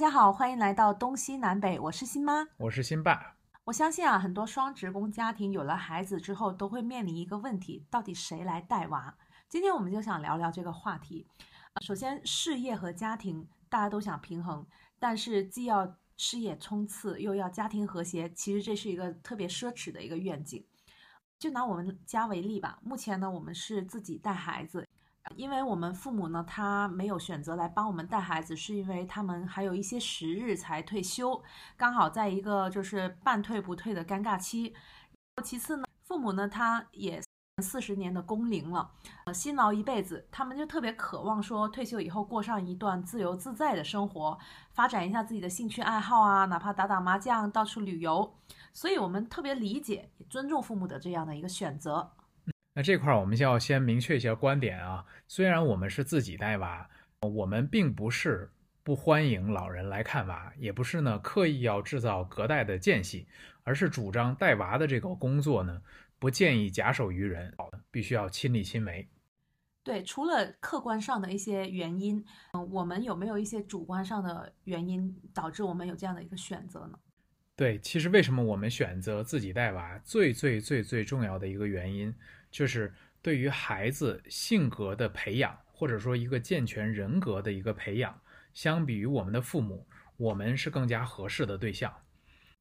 家好，欢迎来到东西南北，我是新妈，我是新爸。我相信啊，很多双职工家庭有了孩子之后，都会面临一个问题：到底谁来带娃？今天我们就想聊聊这个话题。首先，事业和家庭大家都想平衡，但是既要事业冲刺，又要家庭和谐，其实这是一个特别奢侈的一个愿景。就拿我们家为例吧，目前呢，我们是自己带孩子。因为我们父母呢，他没有选择来帮我们带孩子，是因为他们还有一些时日才退休，刚好在一个就是半退不退的尴尬期。其次呢，父母呢，他也四十年的工龄了，呃，辛劳一辈子，他们就特别渴望说退休以后过上一段自由自在的生活，发展一下自己的兴趣爱好啊，哪怕打打麻将、到处旅游。所以我们特别理解、也尊重父母的这样的一个选择。那这块儿我们就要先明确一下观点啊。虽然我们是自己带娃，我们并不是不欢迎老人来看娃，也不是呢刻意要制造隔代的间隙，而是主张带娃的这个工作呢，不建议假手于人，必须要亲力亲为。对，除了客观上的一些原因，嗯，我们有没有一些主观上的原因导致我们有这样的一个选择呢？对，其实为什么我们选择自己带娃，最最最最重要的一个原因。就是对于孩子性格的培养，或者说一个健全人格的一个培养，相比于我们的父母，我们是更加合适的对象。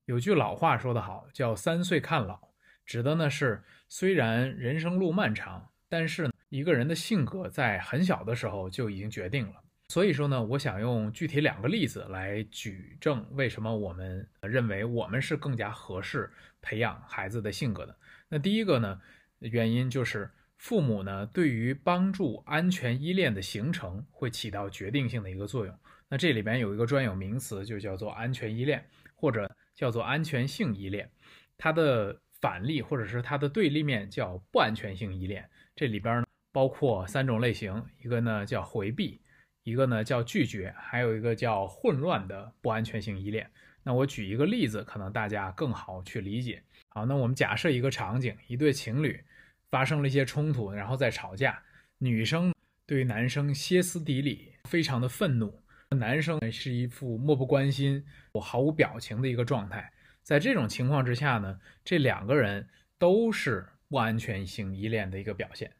有句老话说得好，叫“三岁看老”，指的呢是虽然人生路漫长，但是一个人的性格在很小的时候就已经决定了。所以说呢，我想用具体两个例子来举证为什么我们认为我们是更加合适培养孩子的性格的。那第一个呢？原因就是父母呢，对于帮助安全依恋的形成会起到决定性的一个作用。那这里边有一个专有名词，就叫做安全依恋，或者叫做安全性依恋。它的反例或者是它的对立面叫不安全性依恋。这里边呢包括三种类型，一个呢叫回避，一个呢叫拒绝，还有一个叫混乱的不安全性依恋。那我举一个例子，可能大家更好去理解。好，那我们假设一个场景，一对情侣。发生了一些冲突，然后再吵架。女生对男生歇斯底里，非常的愤怒。男生是一副漠不关心、我毫无表情的一个状态。在这种情况之下呢，这两个人都是不安全性依恋的一个表现。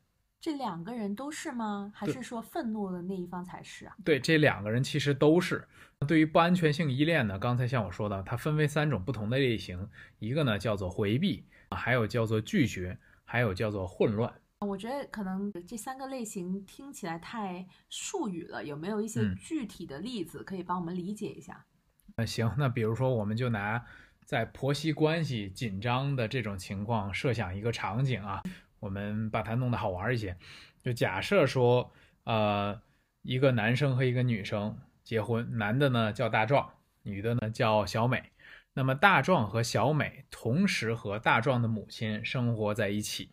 这两个人都是吗？还是说愤怒的那一方才是啊？对，这两个人其实都是。对于不安全性依恋呢，刚才像我说的，它分为三种不同的类型，一个呢叫做回避，还有叫做拒绝。还有叫做混乱，我觉得可能这三个类型听起来太术语了，有没有一些具体的例子可以帮我们理解一下？那行，那比如说我们就拿在婆媳关系紧张的这种情况设想一个场景啊，我们把它弄得好玩一些，就假设说，呃，一个男生和一个女生结婚，男的呢叫大壮，女的呢叫小美。那么大壮和小美同时和大壮的母亲生活在一起。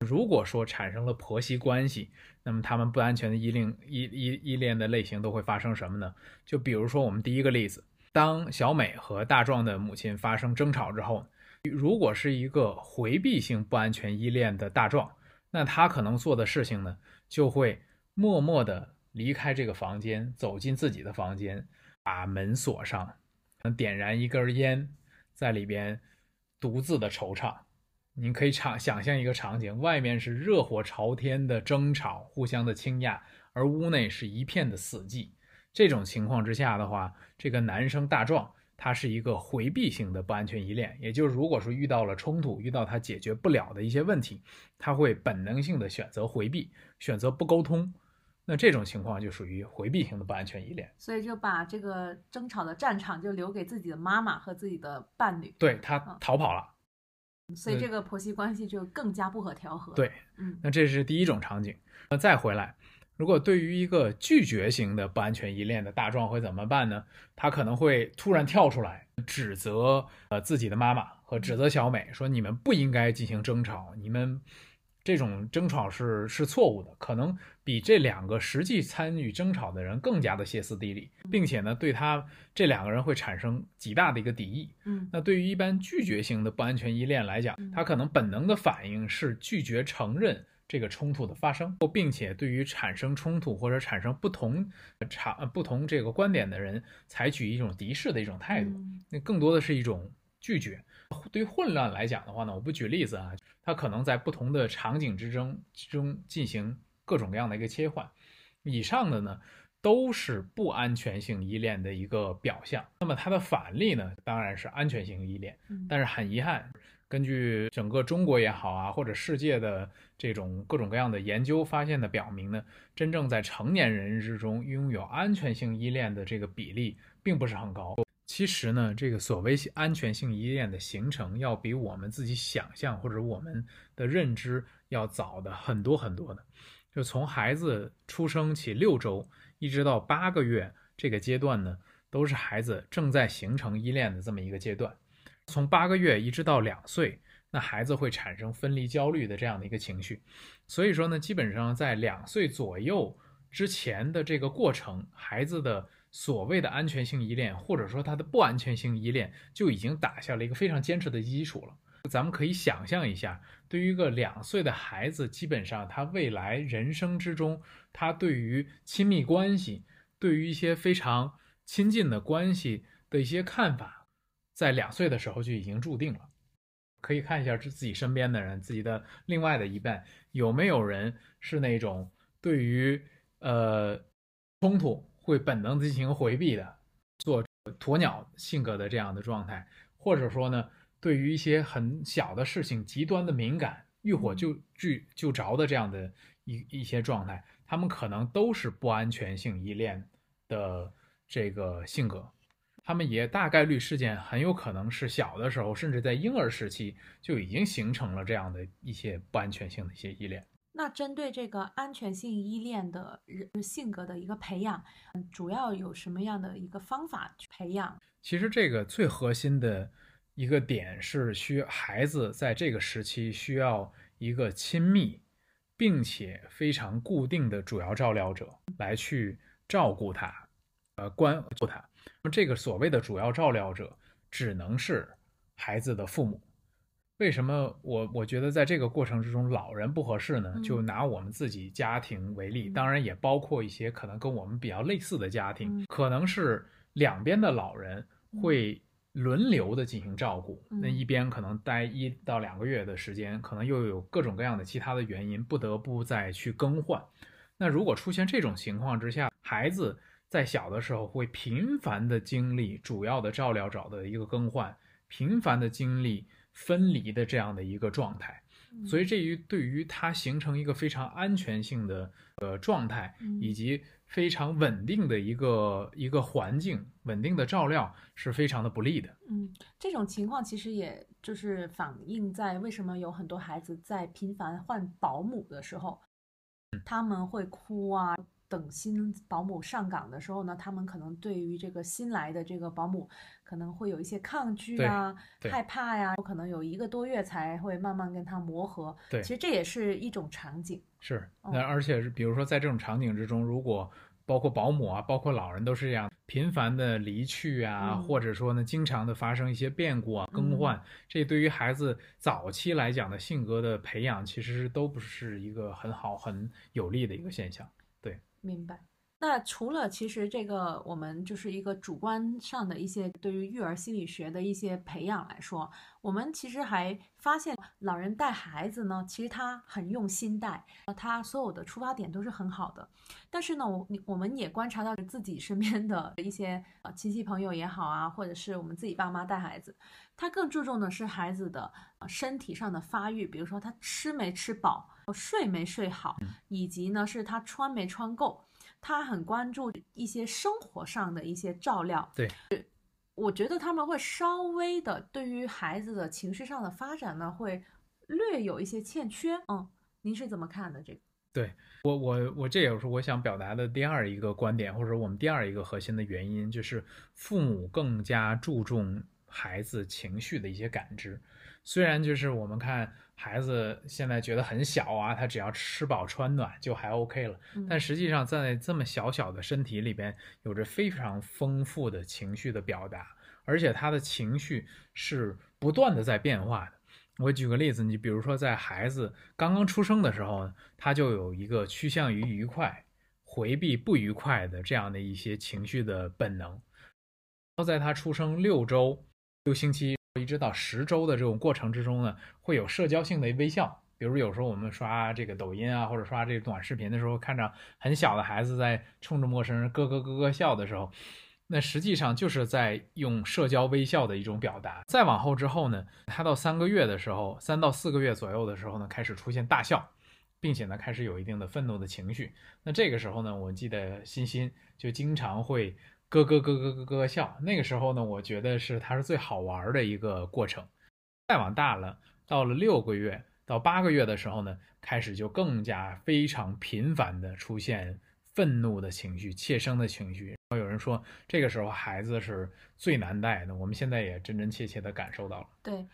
如果说产生了婆媳关系，那么他们不安全的依恋依依依恋的类型都会发生什么呢？就比如说我们第一个例子，当小美和大壮的母亲发生争吵之后，如果是一个回避性不安全依恋的大壮，那他可能做的事情呢，就会默默地离开这个房间，走进自己的房间，把门锁上。点燃一根烟，在里边独自的惆怅。您可以场想象一个场景：外面是热火朝天的争吵，互相的倾轧，而屋内是一片的死寂。这种情况之下的话，这个男生大壮，他是一个回避型的不安全依恋，也就是如果说遇到了冲突，遇到他解决不了的一些问题，他会本能性的选择回避，选择不沟通。那这种情况就属于回避型的不安全依恋，所以就把这个争吵的战场就留给自己的妈妈和自己的伴侣，对他逃跑了，所以这个婆媳关系就更加不可调和。对，嗯，那这是第一种场景。那再回来，如果对于一个拒绝型的不安全依恋的大壮会怎么办呢？他可能会突然跳出来指责呃自己的妈妈和指责小美，说你们不应该进行争吵，你们。这种争吵是是错误的，可能比这两个实际参与争吵的人更加的歇斯底里，并且呢，对他这两个人会产生极大的一个敌意。嗯，那对于一般拒绝型的不安全依恋来讲，他可能本能的反应是拒绝承认这个冲突的发生，并且对于产生冲突或者产生不同场不同这个观点的人，采取一种敌视的一种态度，嗯那更多的是一种拒绝。对于混乱来讲的话呢，我不举例子啊，它可能在不同的场景之中之中进行各种各样的一个切换。以上的呢，都是不安全性依恋的一个表象。那么它的反例呢，当然是安全性依恋。嗯但是很遗憾，根据整个中国也好啊，或者世界的这种各种各样的研究发现的表明呢，真正在成年人之中拥有安全性依恋的这个比例并不是很高。其实呢，这个所谓安全性依恋的形成，要比我们自己想象或者我们的认知要早的很多很多的。就从孩子出生起六周一直到八个月这个阶段呢，都是孩子正在形成依恋的这么一个阶段。从八个月一直到两岁，那孩子会产生分离焦虑的这样的一个情绪。所以说呢，基本上在两岁左右之前的这个过程，孩子的所谓的安全性依恋，或者说他的不安全性依恋，就已经打下了一个非常坚实的基础了。咱们可以想象一下，对于一个两岁的孩子，基本上他未来人生之中，他对于亲密关系，对于一些非常亲近的关系的一些看法，在两岁的时候就已经注定了。可以看一下自自己身边的人，自己的另外的一半，有没有人是那种对于呃冲突会本能进行回避的，做鸵鸟性格的这样的状态，或者说呢？对于一些很小的事情极端的敏感，遇火就聚就着的这样的一一些状态，他们可能都是不安全性依恋的这个性格。他们也大概率事件很有可能是小的时候，甚至在婴儿时期就已经形成了这样的一些不安全性的一些依恋。那针对这个安全性依恋的人性格的一个培养，主要有什么样的一个方法去培养？其实这个最核心的。一个点是需孩子在这个时期需要一个亲密，并且非常固定的主要照料者来去照顾他，呃，关顾他。那么这个所谓的主要照料者只能是孩子的父母。为什么我我觉得在这个过程之中老人不合适呢？就拿我们自己家庭为例，当然也包括一些可能跟我们比较类似的家庭，可能是两边的老人会。轮流的进行照顾，那一边可能待一到两个月的时间，可能又有各种各样的其他的原因，不得不再去更换。那如果出现这种情况之下，孩子在小的时候会频繁的经历主要的照料者的一个更换，频繁的经历分离的这样的一个状态，所以这于对于它形成一个非常安全性的呃状态，以及。非常稳定的一个一个环境，稳定的照料是非常的不利的。嗯，这种情况其实也就是反映在为什么有很多孩子在频繁换保姆的时候，他们会哭啊。等新保姆上岗的时候呢，他们可能对于这个新来的这个保姆可能会有一些抗拒啊、害怕呀，可能有一个多月才会慢慢跟他磨合。对，其实这也是一种场景。是，那而且是比如说在这种场景之中，如果包括保姆啊，包括老人都是这样频繁的离去啊，嗯、或者说呢，经常的发生一些变故啊、更换，嗯、这对于孩子早期来讲的性格的培养，其实都不是一个很好、很有利的一个现象。明白。那除了其实这个我们就是一个主观上的一些对于育儿心理学的一些培养来说，我们其实还发现老人带孩子呢，其实他很用心带，他所有的出发点都是很好的。但是呢，我我们也观察到自己身边的一些呃亲戚朋友也好啊，或者是我们自己爸妈带孩子，他更注重的是孩子的身体上的发育，比如说他吃没吃饱，睡没睡好，以及呢是他穿没穿够。他很关注一些生活上的一些照料，对，我觉得他们会稍微的对于孩子的情绪上的发展呢，会略有一些欠缺。嗯，您是怎么看的？这个？对我，我我这也是我想表达的第二一个观点，或者我们第二一个核心的原因，就是父母更加注重孩子情绪的一些感知。虽然就是我们看孩子现在觉得很小啊，他只要吃饱穿暖就还 OK 了，但实际上在这么小小的身体里边，有着非常丰富的情绪的表达，而且他的情绪是不断的在变化的。我举个例子，你比如说在孩子刚刚出生的时候，他就有一个趋向于愉快、回避不愉快的这样的一些情绪的本能。在他出生六周、六星期一直到十周的这种过程之中呢，会有社交性的微笑。比如有时候我们刷这个抖音啊，或者刷这个短视频的时候，看着很小的孩子在冲着陌生人咯咯咯咯笑的时候，那实际上就是在用社交微笑的一种表达。再往后之后呢，他到三个月的时候，三到四个月左右的时候呢，开始出现大笑，并且呢开始有一定的愤怒的情绪。那这个时候呢，我记得欣欣就经常会。咯咯咯咯咯咯笑，那个时候呢，我觉得是它是最好玩的一个过程。再往大了，到了六个月到八个月的时候呢，开始就更加非常频繁的出现愤怒的情绪、怯生的情绪。然后有人说，这个时候孩子是最难带的。我们现在也真真切切的感受到了。对，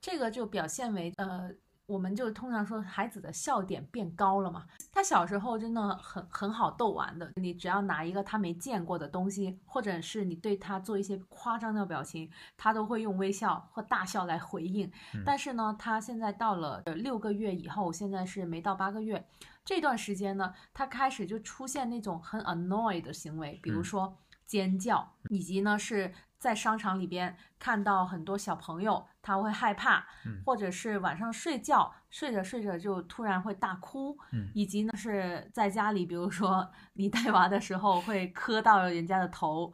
这个就表现为呃。我们就通常说孩子的笑点变高了嘛。他小时候真的很很好逗玩的，你只要拿一个他没见过的东西，或者是你对他做一些夸张的表情，他都会用微笑或大笑来回应。但是呢，他现在到了六个月以后，现在是没到八个月这段时间呢，他开始就出现那种很 annoy 的行为，比如说尖叫，以及呢是。在商场里边看到很多小朋友，他会害怕，或者是晚上睡觉睡着睡着就突然会大哭，以及呢是在家里，比如说你带娃的时候会磕到人家的头，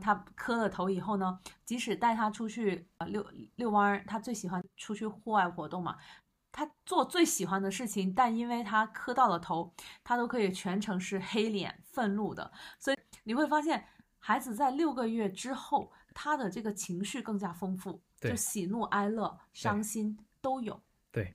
他磕了头以后呢，即使带他出去呃遛遛弯儿，他最喜欢出去户外活动嘛，他做最喜欢的事情，但因为他磕到了头，他都可以全程是黑脸愤怒的，所以你会发现。孩子在六个月之后，他的这个情绪更加丰富，就喜怒哀乐、伤心都有。对，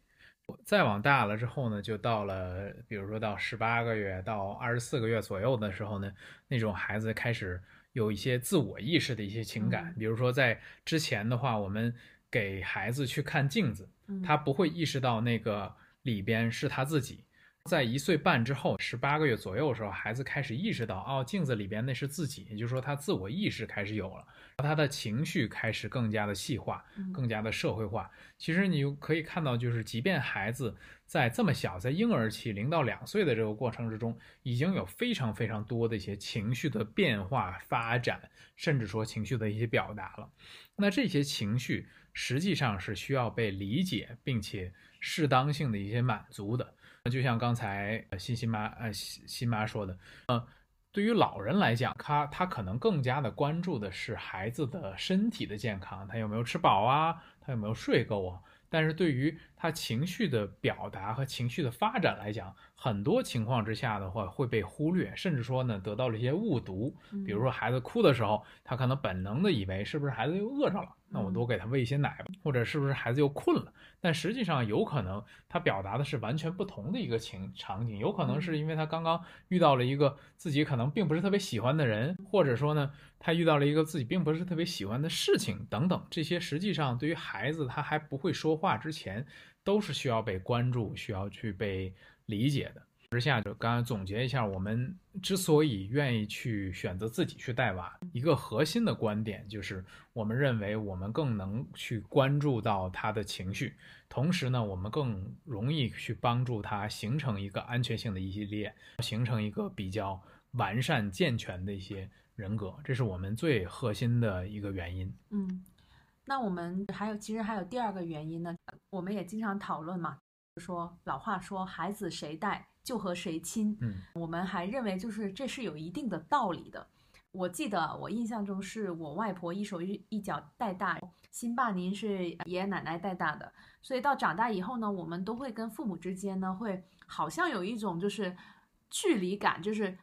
再往大了之后呢，就到了，比如说到十八个月到二十四个月左右的时候呢，那种孩子开始有一些自我意识的一些情感。比如说在之前的话，我们给孩子去看镜子，他不会意识到那个里边是他自己。在一岁半之后，十八个月左右的时候，孩子开始意识到，哦，镜子里边那是自己，也就是说，他自我意识开始有了，他的情绪开始更加的细化，更加的社会化。其实你可以看到，就是即便孩子在这么小，在婴儿期零到两岁的这个过程之中，已经有非常非常多的一些情绪的变化发展，甚至说情绪的一些表达了。那这些情绪实际上是需要被理解，并且适当性的一些满足的。就像刚才欣欣妈呃欣欣妈说的，呃，对于老人来讲，他他可能更加的关注的是孩子的身体的健康，他有没有吃饱啊，他有没有睡够啊。但是对于他情绪的表达和情绪的发展来讲，很多情况之下的话会被忽略，甚至说呢得到了一些误读。比如说孩子哭的时候，他可能本能的以为是不是孩子又饿着了。那我多给他喂一些奶吧，或者是不是孩子又困了？但实际上有可能他表达的是完全不同的一个情场景，有可能是因为他刚刚遇到了一个自己可能并不是特别喜欢的人，或者说呢他遇到了一个自己并不是特别喜欢的事情等等。这些实际上对于孩子他还不会说话之前，都是需要被关注、需要去被理解的。之下就刚刚总结一下，我们之所以愿意去选择自己去带娃，一个核心的观点就是，我们认为我们更能去关注到他的情绪，同时呢，我们更容易去帮助他形成一个安全性的一系列，形成一个比较完善健全的一些人格，这是我们最核心的一个原因。嗯，那我们还有其实还有第二个原因呢，我们也经常讨论嘛，说老话说孩子谁带。就和谁亲，嗯，我们还认为就是这是有一定的道理的。我记得我印象中是我外婆一手一一脚带大，辛爸您是爷爷奶奶带大的，所以到长大以后呢，我们都会跟父母之间呢会好像有一种就是距离感，就是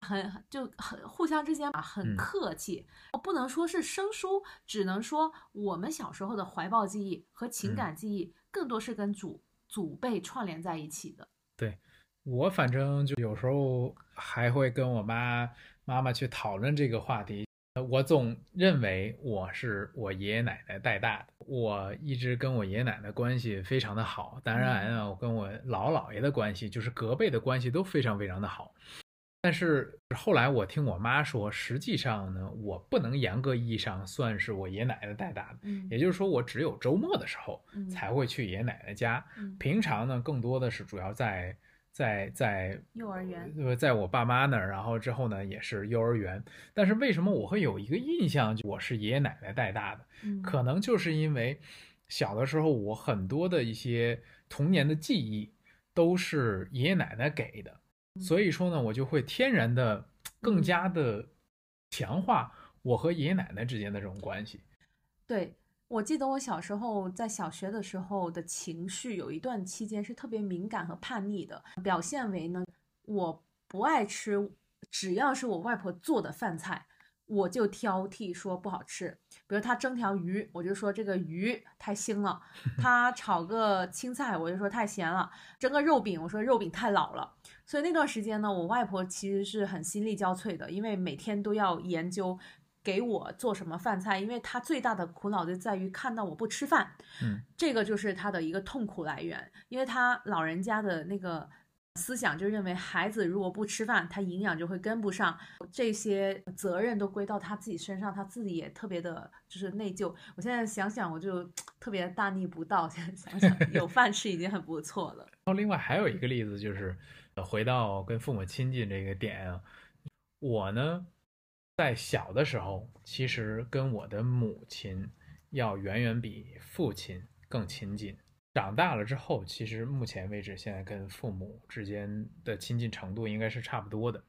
很就很互相之间啊很客气，不能说是生疏，只能说我们小时候的怀抱记忆和情感记忆更多是跟祖祖辈串联在一起的。对。我反正就有时候还会跟我妈妈妈去讨论这个话题。我总认为我是我爷爷奶奶带大的，我一直跟我爷爷奶奶关系非常的好。当然啊，我跟我姥姥爷的关系，就是隔辈的关系都非常非常的好。但是后来我听我妈说，实际上呢，我不能严格意义上算是我爷爷奶奶带大的，嗯也就是说，我只有周末的时候嗯才会去爷爷奶奶家，嗯平常呢，更多的是主要在在在幼儿园，呃，在我爸妈那儿，然后之后呢，也是幼儿园。但是为什么我会有一个印象，我是爷爷奶奶带大的？嗯可能就是因为小的时候，我很多的一些童年的记忆都是爷爷奶奶给的，所以说呢，我就会天然的更加的强化我和爷爷奶奶之间的这种关系。对，我记得我小时候在小学的时候的情绪，有一段期间是特别敏感和叛逆的，表现为呢，我不爱吃，只要是我外婆做的饭菜，我就挑剔说不好吃。比如他蒸条鱼，我就说这个鱼太腥了；他炒个青菜，我就说太咸了；蒸个肉饼，我说肉饼太老了。所以那段时间呢，我外婆其实是很心力交瘁的，因为每天都要研究给我做什么饭菜，因为她最大的苦恼就在于看到我不吃饭，嗯，这个就是她的一个痛苦来源，因为她老人家的那个思想就认为孩子如果不吃饭，他营养就会跟不上，这些责任都归到他自己身上，他自己也特别的就是内疚。我现在想想，我就特别大逆不道，现在想想 有饭吃已经很不错了。然后另外还有一个例子就是，呃回到跟父母亲近这个点啊，我呢在小的时候，其实跟我的母亲要远远比父亲更亲近。长大了之后，其实目前为止，现在跟父母之间的亲近程度应该是差不多的。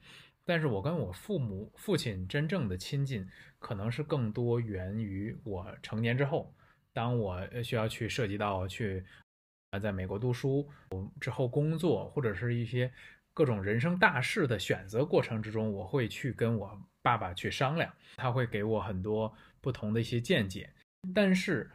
但是我跟我父母父亲真正的亲近，可能是更多源于我成年之后，当我需要去涉及到去啊，在美国读书我之后工作，或者是一些各种人生大事的选择过程之中，我会去跟我爸爸去商量，他会给我很多不同的一些见解。但是，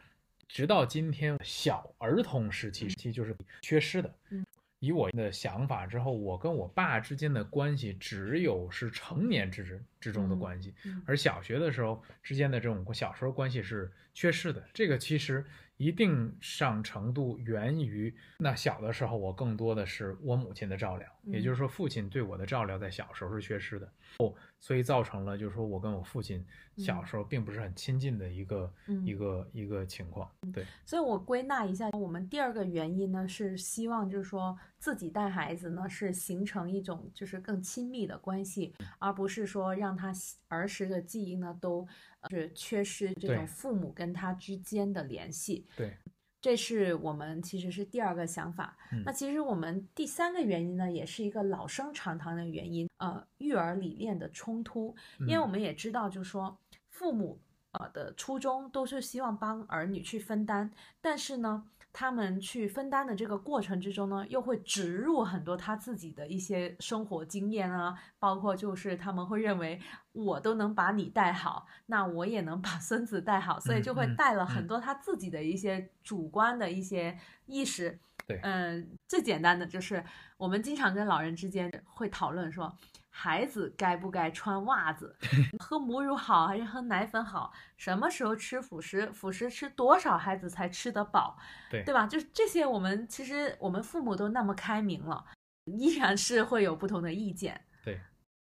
直到今天，小儿童时期其实就是缺失的。嗯，以我的想法之后，我跟我爸之间的关系只有是成年之之中的关系，嗯而小学的时候之间的这种小时候关系是缺失的。这个其实一定上程度源于那小的时候，我更多的是我母亲的照料，嗯也就是说，父亲对我的照料在小时候是缺失的。哦，所以造成了就是说我跟我父亲小时候并不是很亲近的一个、嗯一个一个情况。对，所以我归纳一下，我们第二个原因呢是希望就是说自己带孩子呢是形成一种就是更亲密的关系，而不是说让他儿时的记忆呢都呃是缺失这种父母跟他之间的联系。对，这是我们其实是第二个想法。嗯那其实我们第三个原因呢，也是一个老生常谈的原因，呃，育儿理念的冲突。因为我嗯们也知道，就是说父母呃的初衷都是希望帮儿女去分担，但是呢，他们去分担的这个过程之中呢，又会植入很多他自己的一些生活经验啊，包括就是他们会认为我都能把你带好，那我也能把孙子带好，所以就会带了很嗯多他自己的一些主观的一些意识。对嗯，最简单的就是我们经常跟老人之间会讨论说，孩子该不该穿袜子，喝母乳好还是喝奶粉好？什么时候吃辅食？辅食吃多少孩子才吃得饱？对对吧？就是这些，我们其实我们父母都那么开明了，依然是会有不同的意见。对，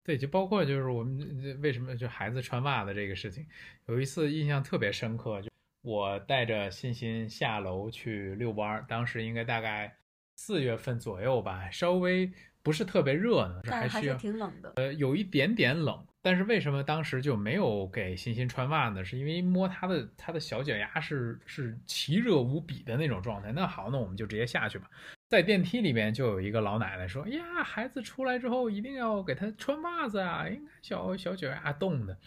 对就包括就是我们为什么就孩子穿袜子这个事情，有一次印象特别深刻，就我带着欣欣下楼去遛弯儿，当时应该大概四月份左右吧，稍微不是特别热呢，但还是挺冷的。呃有一点点冷。但是为什么当时就没有给欣欣穿袜子？是因为摸她的她的小脚丫是是奇热无比的那种状态。那好，那我们就直接下去吧。在电梯里面就有一个老奶奶说：“哎呀，孩子出来之后一定要给他穿袜子啊，应该小小脚丫冻的。”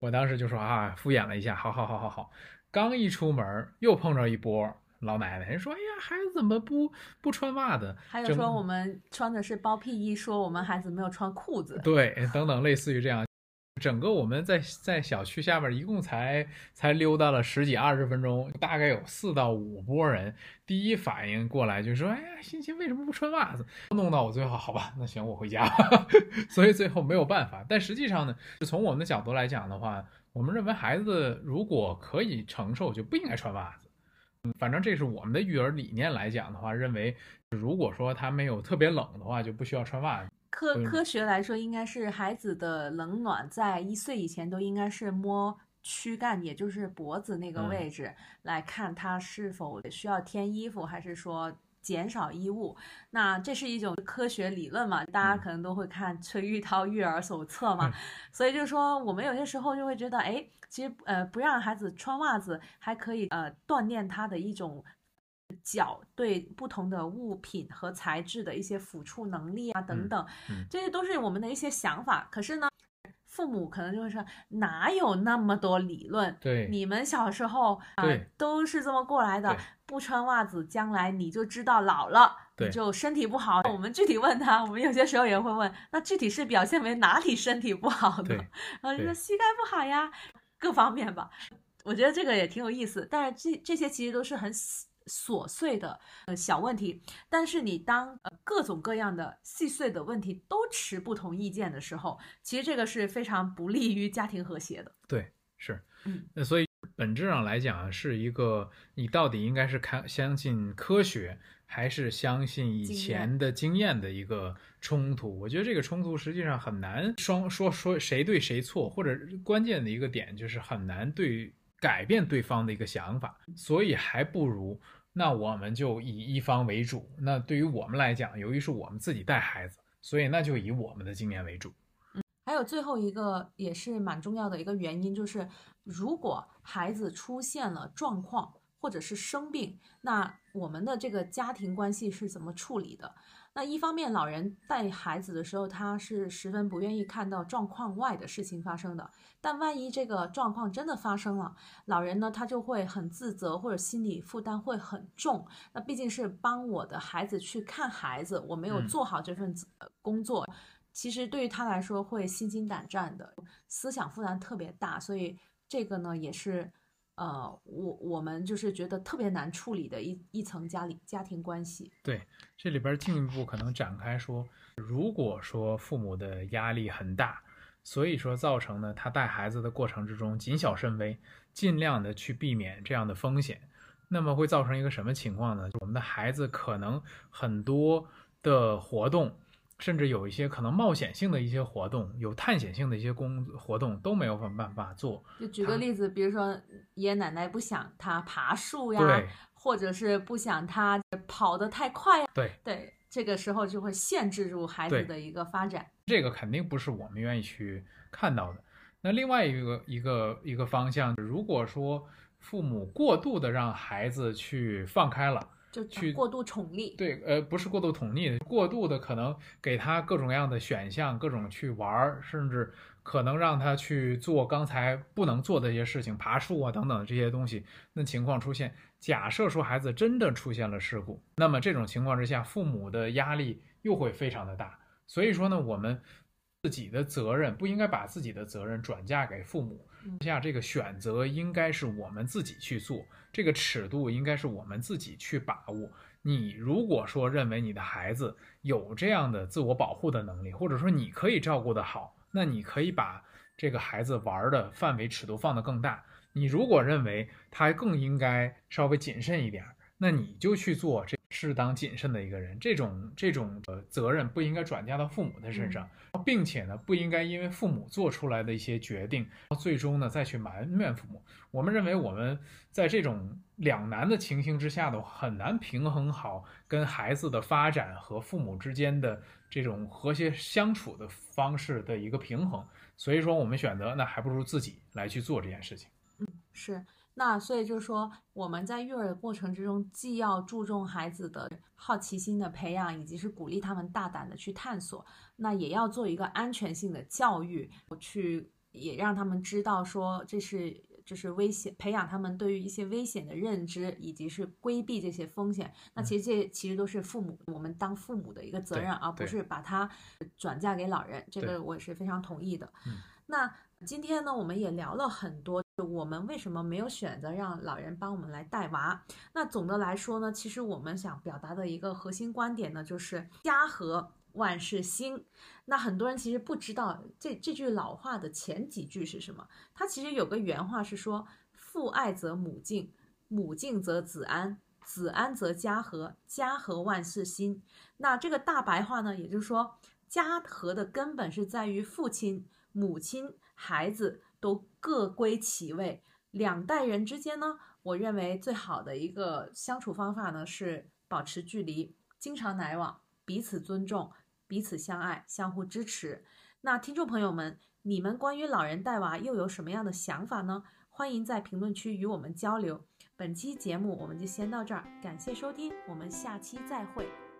我当时就说啊，敷衍了一下，好好好好好。刚一出门，又碰着一波老奶奶，人说：“哎呀，孩子怎么不不穿袜子？”还有说我们穿的是包屁衣，说我们孩子没有穿裤子。对，等等，类似于这样。整个我们在在小区下面一共才才溜达了十几二十分钟，大概有四到五波人。第一反应过来就说：“哎呀，欣欣为什么不穿袜子？”弄到我最后，好吧，那行，我回家。所以最后没有办法。但实际上呢，就从我们的角度来讲的话，我们认为孩子如果可以承受，就不应该穿袜子。嗯，反正这是我们的育儿理念来讲的话，认为如果说他没有特别冷的话，就不需要穿袜子。科嗯科学来说，应该是孩子的冷暖在一岁以前都应该是摸躯干，也就是脖子那个嗯位置、来看他是否需要添衣服，还是说减少衣物。那这是一种科学理论嘛？大家嗯可能都会看崔玉涛育儿手册嘛，嗯所以就是说，我们有些时候就会觉得，哎，其实呃，不让孩子穿袜子，还可以呃锻炼他的一种脚对不同的物品和材质的一些抚触能力啊等等，嗯这些都是我们的一些想法。可是呢，父母可能就会说，哪有那么多理论？对，你们小时候啊、对都是这么过来的，不穿袜子，将来你就知道老了，你对就身体不好。我们具体问他，我们有些时候也会问，那具体是表现为哪里身体不好呢？然后就说膝盖不好呀，各方面吧。我觉得这个也挺有意思，但是这这些其实都是很细琐碎的呃小问题，但是你当呃各种各样的细碎的问题都持不同意见的时候，其实这个是非常不利于家庭和谐的。对，是，嗯，那所以本质上来讲，是一个你到底应该是看相信科学，还是相信以前的经验的一个冲突？我觉得这个冲突实际上很难双说说谁对谁错，或者关键的一个点就是很难对改变对方的一个想法，所以还不如。那我们就以一方为主。那对于我们来讲，由于是我们自己带孩子，所以那就以我们的经验为主。嗯还有最后一个也是蛮重要的一个原因，就是如果孩子出现了状况或者是生病，那我们的这个家庭关系是怎么处理的？那一方面，老人带孩子的时候，他是十分不愿意看到状况外的事情发生的。但万一这个状况真的发生了，老人呢，他就会很自责，或者心理负担会很重。那毕竟是帮我的孩子去看孩子，我没有嗯做好这份呃工作，其实对于他来说会心惊胆战的，思想负担特别大。所以这个呢，也是呃，我我们就是觉得特别难处理的一一层家里家庭关系。对，这里边进一步可能展开说，如果说父母的压力很大，所以说造成呢他带孩子的过程之中谨小慎微，尽量的去避免这样的风险，那么会造成一个什么情况呢？我们的孩子可能很多的活动。甚至有一些可能冒险性的一些活动，有探险性的一些工活动都没有办法做。就举个例子，比如说爷爷奶奶不想他爬树呀，或者是不想他跑得太快呀，对，对，这个时候就会限制住孩子的一个发展。这个肯定不是我们愿意去看到的。那另外一个一个一个方向，如果说父母过度的让孩子去放开了，就去过度宠溺，对，呃，不是过度宠溺，过度的可能给他各种各样的选项，各种去玩儿，甚至可能让他去做刚才不能做的一些事情，爬树啊等等这些东西。那情况出现，假设说孩子真的出现了事故，那么这种情况之下，父母的压力又会非常的大。所以说呢，我们自己的责任不应该把自己的责任转嫁给父母，下这个选择应该是我们自己去做，这个尺度应该是我们自己去把握。你如果说认为你的孩子有这样的自我保护的能力，或者说你可以照顾得好，那你可以把这个孩子玩的范围尺度放得更大。你如果认为他更应该稍微谨慎一点，那你就去做这适当谨慎的一个人。这种这种呃责任不应该转嫁到父母的身上，并且呢，不应该因为父母做出来的一些决定，最终呢再去埋怨父母。我们认为我们在这种两难的情形之下呢，很难平衡好跟孩子的发展和父母之间的这种和谐相处的方式的一个平衡。所以说，我们选择那还不如自己来去做这件事情。嗯是，那所以就是说，我们在育儿的过程之中，既要注重孩子的好奇心的培养，以及是鼓励他们大胆的去探索，那也要做一个安全性的教育，去也让他们知道说这是就是危险，培养他们对于一些危险的认知，以及是规避这些风险。那其实这其实都是父母我们当父母的一个责对任，而不是把它转嫁给老人。这个我也是非常同意的。嗯那今天呢，我们也聊了很多，我们为什么没有选择让老人帮我们来带娃？那总的来说呢，其实我们想表达的一个核心观点呢，就是家和万事兴。那很多人其实不知道这这句老话的前几句是什么，它其实有个原话是说：父爱则母敬，母敬则子安。子安则家和，家和万事兴。那这个大白话呢，也就是说，家和的根本是在于父亲、母亲、孩子都各归其位。两代人之间呢，我认为最好的一个相处方法呢是保持距离，经常来往，彼此尊重，彼此相爱，相互支持。那听众朋友们，你们关于老人带娃又有什么样的想法呢？欢迎在评论区与我们交流。本期节目我们就先到这儿，感谢收听，我们下期再会。